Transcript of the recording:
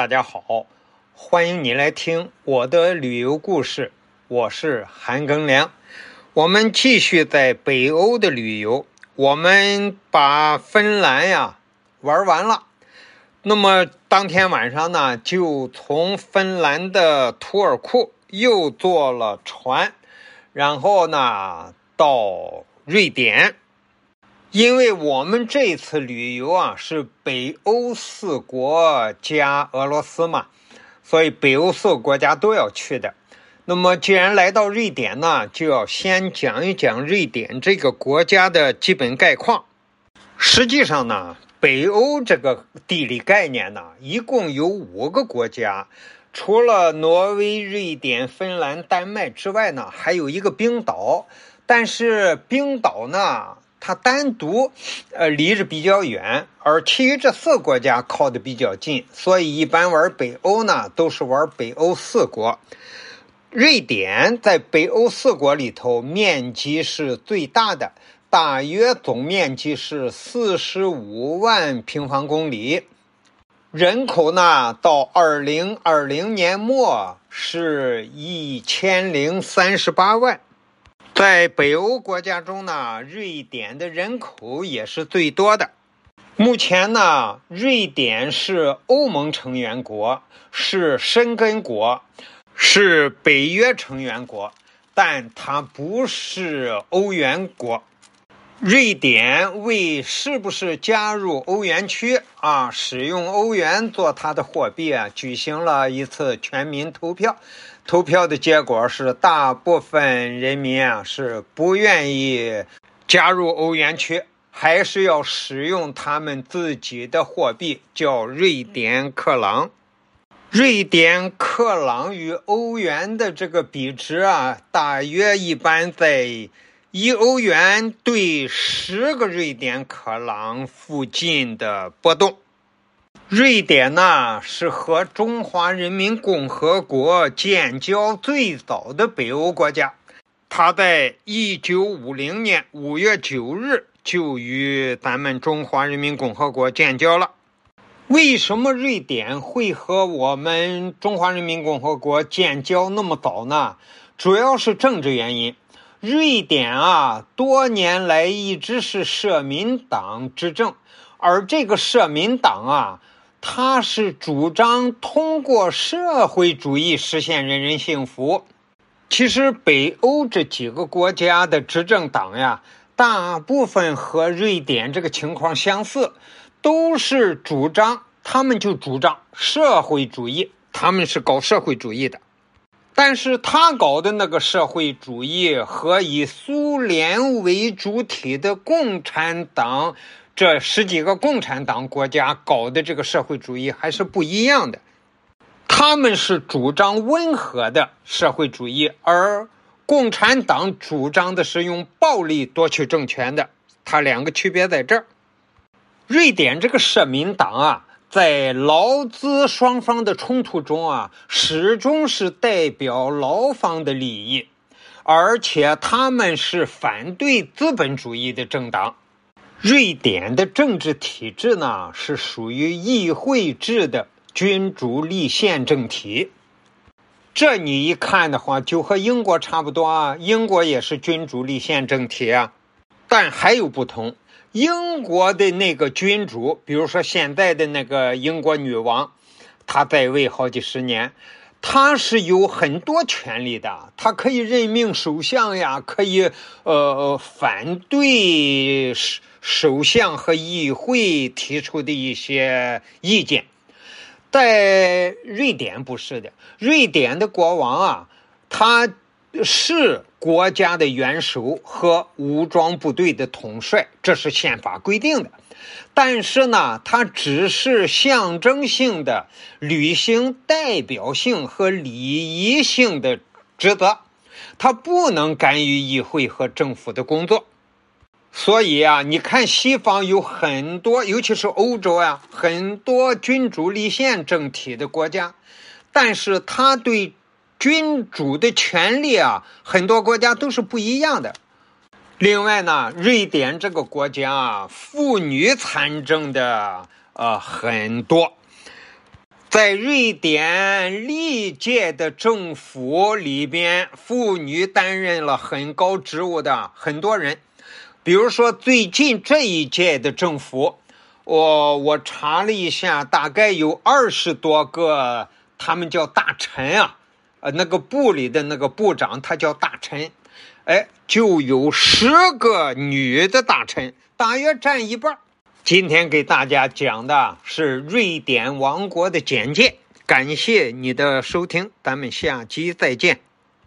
大家好，欢迎你来听我的旅游故事。我是韩庚良，我们继续在北欧的旅游。我们把芬兰呀玩完了，那么当天晚上呢，就从芬兰的图尔库又坐了船，然后呢到瑞典。因为我们这次旅游啊是北欧四国加俄罗斯嘛，所以北欧四个国家都要去的。那么既然来到瑞典呢，就要先讲一讲瑞典这个国家的基本概况。实际上呢，北欧这个地理概念呢，一共有五个国家，除了挪威、瑞典、芬兰、丹麦之外呢，还有一个冰岛。但是冰岛呢？它单独，呃，离着比较远，而其余这四个国家靠的比较近，所以一般玩北欧呢，都是玩北欧四国。瑞典在北欧四国里头面积是最大的，大约总面积是四十五万平方公里，人口呢到二零二零年末是一千零三十八万。在北欧国家中呢，瑞典的人口也是最多的。目前呢，瑞典是欧盟成员国，是申根国，是北约成员国，但它不是欧元国。瑞典为是不是加入欧元区啊，使用欧元做它的货币啊，举行了一次全民投票。投票的结果是，大部分人民啊是不愿意加入欧元区，还是要使用他们自己的货币，叫瑞典克朗。瑞典克朗与欧元的这个比值啊，大约一般在一欧元对十个瑞典克朗附近的波动。瑞典呢是和中华人民共和国建交最早的北欧国家，它在一九五零年五月九日就与咱们中华人民共和国建交了。为什么瑞典会和我们中华人民共和国建交那么早呢？主要是政治原因。瑞典啊，多年来一直是社民党执政，而这个社民党啊。它是主张通过社会主义实现人人幸福。其实北欧这几个国家的执政党呀，大部分和瑞典这个情况相似，都是主张，他们就主张社会主义，他们是搞社会主义的。但是他搞的那个社会主义和以苏联为主体的共产党。这十几个共产党国家搞的这个社会主义还是不一样的，他们是主张温和的社会主义，而共产党主张的是用暴力夺取政权的。它两个区别在这儿。瑞典这个社民党啊，在劳资双方的冲突中啊，始终是代表劳方的利益，而且他们是反对资本主义的政党。瑞典的政治体制呢，是属于议会制的君主立宪政体。这你一看的话，就和英国差不多啊。英国也是君主立宪政体啊，但还有不同。英国的那个君主，比如说现在的那个英国女王，她在位好几十年，她是有很多权利的，她可以任命首相呀，可以呃反对首相和议会提出的一些意见，在瑞典不是的。瑞典的国王啊，他是国家的元首和武装部队的统帅，这是宪法规定的。但是呢，他只是象征性的履行代表性和礼仪性的职责，他不能干预议会和政府的工作。所以啊，你看西方有很多，尤其是欧洲呀，很多君主立宪政体的国家，但是他对君主的权利啊，很多国家都是不一样的。另外呢，瑞典这个国家啊，妇女参政的呃很多，在瑞典历届的政府里边，妇女担任了很高职务的很多人。比如说，最近这一届的政府，我我查了一下，大概有二十多个，他们叫大臣啊，呃，那个部里的那个部长，他叫大臣，哎，就有十个女的大臣，大约占一半。今天给大家讲的是瑞典王国的简介，感谢你的收听，咱们下期再见。